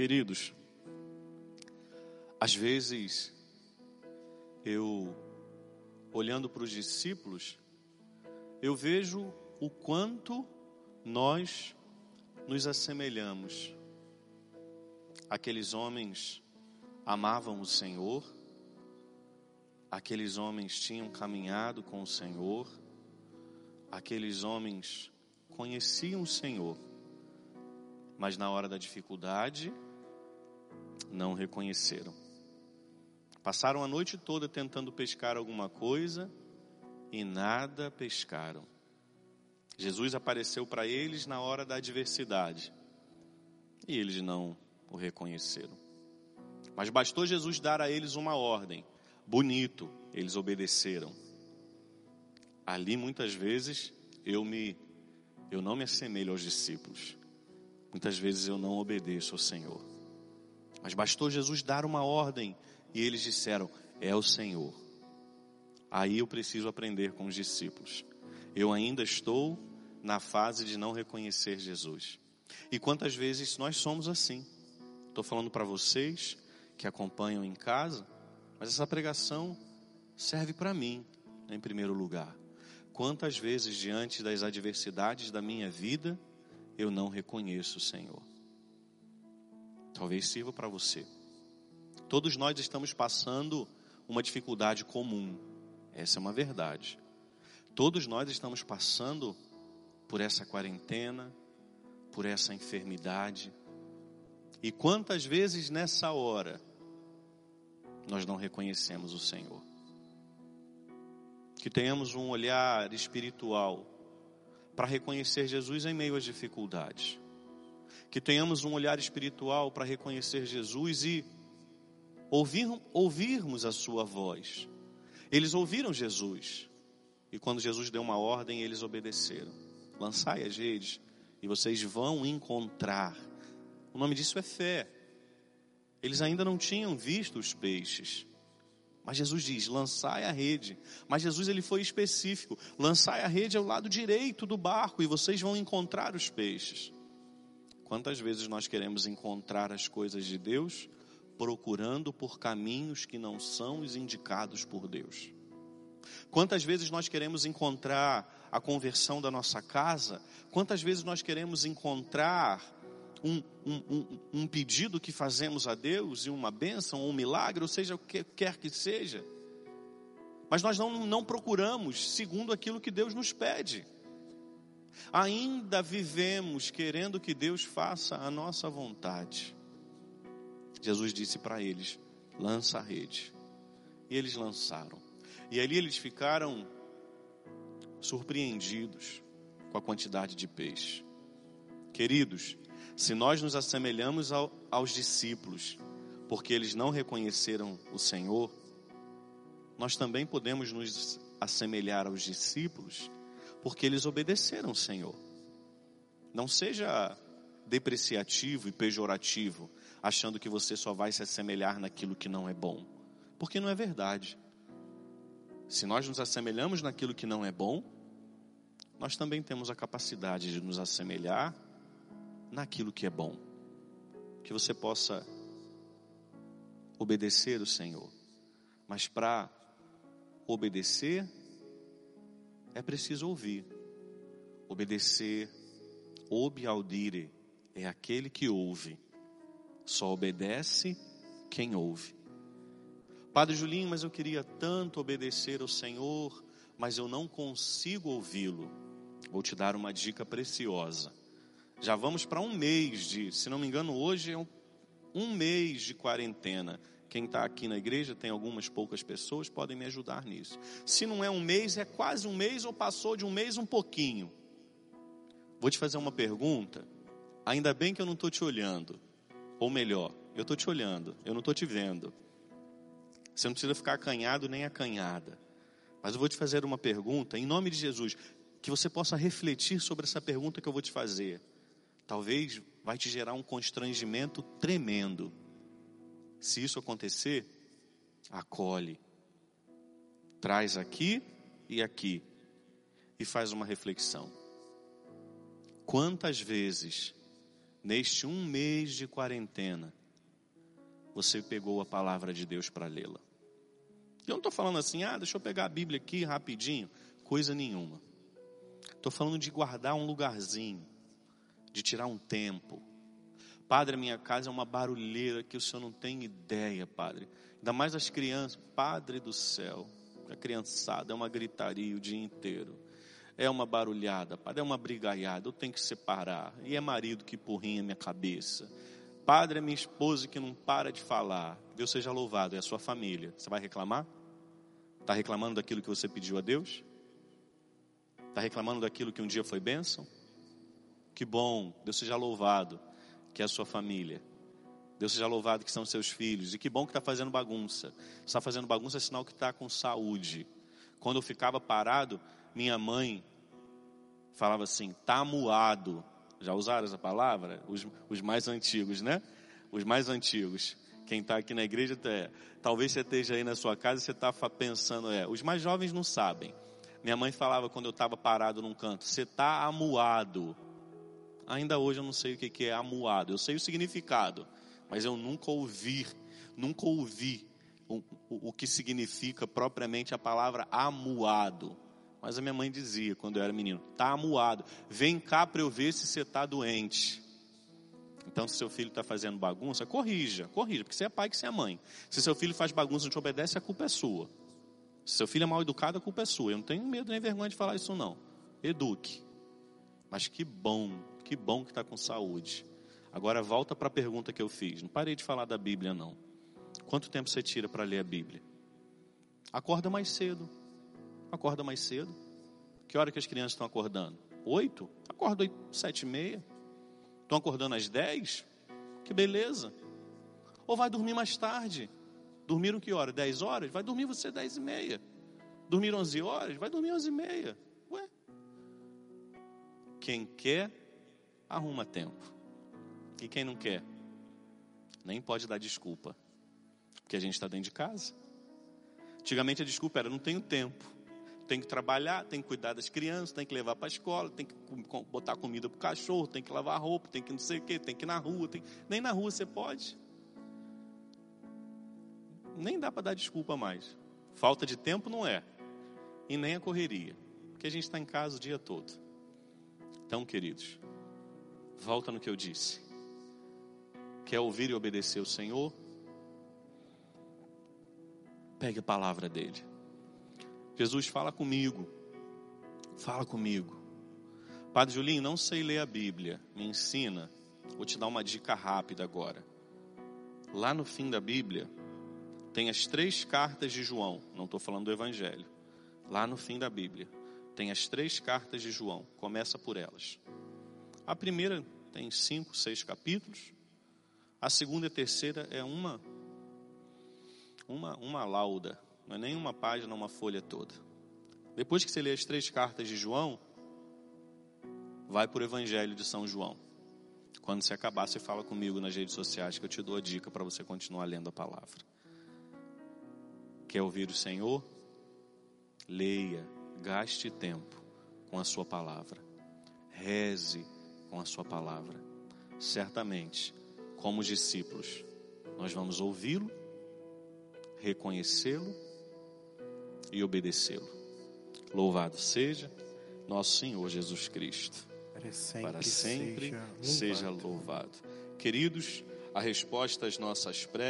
Queridos, às vezes eu, olhando para os discípulos, eu vejo o quanto nós nos assemelhamos. Aqueles homens amavam o Senhor, aqueles homens tinham caminhado com o Senhor, aqueles homens conheciam o Senhor, mas na hora da dificuldade não reconheceram. Passaram a noite toda tentando pescar alguma coisa e nada pescaram. Jesus apareceu para eles na hora da adversidade e eles não o reconheceram. Mas bastou Jesus dar a eles uma ordem, bonito, eles obedeceram. Ali muitas vezes eu me eu não me assemelho aos discípulos. Muitas vezes eu não obedeço ao Senhor. Mas bastou Jesus dar uma ordem e eles disseram: É o Senhor. Aí eu preciso aprender com os discípulos. Eu ainda estou na fase de não reconhecer Jesus. E quantas vezes nós somos assim? Estou falando para vocês que acompanham em casa, mas essa pregação serve para mim, em primeiro lugar. Quantas vezes, diante das adversidades da minha vida, eu não reconheço o Senhor? Talvez sirva para você. Todos nós estamos passando uma dificuldade comum, essa é uma verdade. Todos nós estamos passando por essa quarentena, por essa enfermidade. E quantas vezes nessa hora nós não reconhecemos o Senhor? Que tenhamos um olhar espiritual para reconhecer Jesus em meio às dificuldades. Que tenhamos um olhar espiritual para reconhecer Jesus e ouvir, ouvirmos a sua voz. Eles ouviram Jesus. E quando Jesus deu uma ordem, eles obedeceram. Lançai as redes e vocês vão encontrar. O nome disso é fé. Eles ainda não tinham visto os peixes. Mas Jesus diz: lançai a rede. Mas Jesus ele foi específico: lançai a rede ao lado direito do barco e vocês vão encontrar os peixes. Quantas vezes nós queremos encontrar as coisas de Deus procurando por caminhos que não são os indicados por Deus? Quantas vezes nós queremos encontrar a conversão da nossa casa? Quantas vezes nós queremos encontrar um, um, um, um pedido que fazemos a Deus e uma bênção, um milagre, ou seja, o que quer que seja? Mas nós não, não procuramos segundo aquilo que Deus nos pede. Ainda vivemos querendo que Deus faça a nossa vontade. Jesus disse para eles: lança a rede. E eles lançaram. E ali eles ficaram surpreendidos com a quantidade de peixe. Queridos, se nós nos assemelhamos ao, aos discípulos, porque eles não reconheceram o Senhor, nós também podemos nos assemelhar aos discípulos, porque eles obedeceram o Senhor. Não seja depreciativo e pejorativo, achando que você só vai se assemelhar naquilo que não é bom, porque não é verdade. Se nós nos assemelhamos naquilo que não é bom, nós também temos a capacidade de nos assemelhar naquilo que é bom. Que você possa obedecer o Senhor. Mas para obedecer, é preciso ouvir. Obedecer, obi audire, é aquele que ouve. Só obedece quem ouve. Padre Julinho, mas eu queria tanto obedecer ao Senhor, mas eu não consigo ouvi-lo. Vou te dar uma dica preciosa. Já vamos para um mês de, se não me engano, hoje é um, um mês de quarentena. Quem está aqui na igreja tem algumas poucas pessoas, podem me ajudar nisso. Se não é um mês, é quase um mês ou passou de um mês um pouquinho. Vou te fazer uma pergunta. Ainda bem que eu não estou te olhando. Ou melhor, eu estou te olhando, eu não estou te vendo. Você não precisa ficar acanhado nem acanhada. Mas eu vou te fazer uma pergunta, em nome de Jesus, que você possa refletir sobre essa pergunta que eu vou te fazer. Talvez vai te gerar um constrangimento tremendo. Se isso acontecer, acolhe. Traz aqui e aqui e faz uma reflexão. Quantas vezes neste um mês de quarentena, você pegou a palavra de Deus para lê-la? Eu não estou falando assim, ah, deixa eu pegar a Bíblia aqui rapidinho. Coisa nenhuma. Estou falando de guardar um lugarzinho, de tirar um tempo. Padre, a minha casa é uma barulheira que o senhor não tem ideia, padre. Ainda mais as crianças. Padre do céu, a criançada é uma gritaria o dia inteiro. É uma barulhada, padre, é uma brigaiada. Eu tenho que separar. E é marido que porrinha minha cabeça. Padre, é minha esposa que não para de falar. Deus seja louvado, é a sua família. Você vai reclamar? Está reclamando daquilo que você pediu a Deus? Está reclamando daquilo que um dia foi bênção? Que bom, Deus seja louvado, que é a sua família. Deus seja louvado que são seus filhos. E que bom que está fazendo bagunça. Está fazendo bagunça é sinal que está com saúde. Quando eu ficava parado, minha mãe falava assim: está muado. Já usaram essa palavra? Os, os mais antigos, né? Os mais antigos. Quem está aqui na igreja, é, talvez você esteja aí na sua casa e você está pensando, é, os mais jovens não sabem. Minha mãe falava quando eu estava parado num canto, você está amuado. Ainda hoje eu não sei o que é amuado, eu sei o significado, mas eu nunca ouvi, nunca ouvi o, o, o que significa propriamente a palavra amuado. Mas a minha mãe dizia quando eu era menino: está amuado, vem cá para eu ver se você está doente. Então, se seu filho está fazendo bagunça, corrija, corrija, porque você é pai que você é mãe. Se seu filho faz bagunça e não te obedece, a culpa é sua. Se seu filho é mal educado, a culpa é sua. Eu não tenho medo nem vergonha de falar isso, não. Eduque. Mas que bom, que bom que está com saúde. Agora volta para a pergunta que eu fiz. Não parei de falar da Bíblia, não. Quanto tempo você tira para ler a Bíblia? Acorda mais cedo. Acorda mais cedo. Que hora que as crianças estão acordando? Oito? Acorda oito, sete e meia. Estão acordando às dez? Que beleza. Ou vai dormir mais tarde. Dormiram que hora? 10 horas? Vai dormir você 10 e meia. Dormir 11 horas? Vai dormir 11 e meia. Ué. Quem quer, arruma tempo. E quem não quer, nem pode dar desculpa. Porque a gente está dentro de casa. Antigamente a desculpa era: não tenho tempo. Tem que trabalhar, tem que cuidar das crianças, tem que levar para a escola, tem que botar comida para o cachorro, tem que lavar roupa, tem que não sei o quê, tem que ir na rua. Tem... Nem na rua você pode nem dá para dar desculpa mais. Falta de tempo não é, e nem a correria, porque a gente está em casa o dia todo. Então, queridos, volta no que eu disse. Quer ouvir e obedecer o Senhor? Pegue a palavra dele. Jesus fala comigo. Fala comigo. Padre Julinho, não sei ler a Bíblia. Me ensina. Vou te dar uma dica rápida agora. Lá no fim da Bíblia, tem as três cartas de João, não estou falando do Evangelho, lá no fim da Bíblia. Tem as três cartas de João, começa por elas. A primeira tem cinco, seis capítulos. A segunda e a terceira é uma, uma, uma lauda, não é nem uma página, uma folha toda. Depois que você lê as três cartas de João, vai para o Evangelho de São João. Quando você acabar, você fala comigo nas redes sociais que eu te dou a dica para você continuar lendo a palavra. Quer ouvir o Senhor? Leia, gaste tempo com a Sua palavra, reze com a Sua palavra. Certamente, como discípulos, nós vamos ouvi-lo, reconhecê-lo e obedecê-lo. Louvado seja nosso Senhor Jesus Cristo. Para sempre, Para sempre seja, seja louvado. Queridos, a resposta às nossas preces.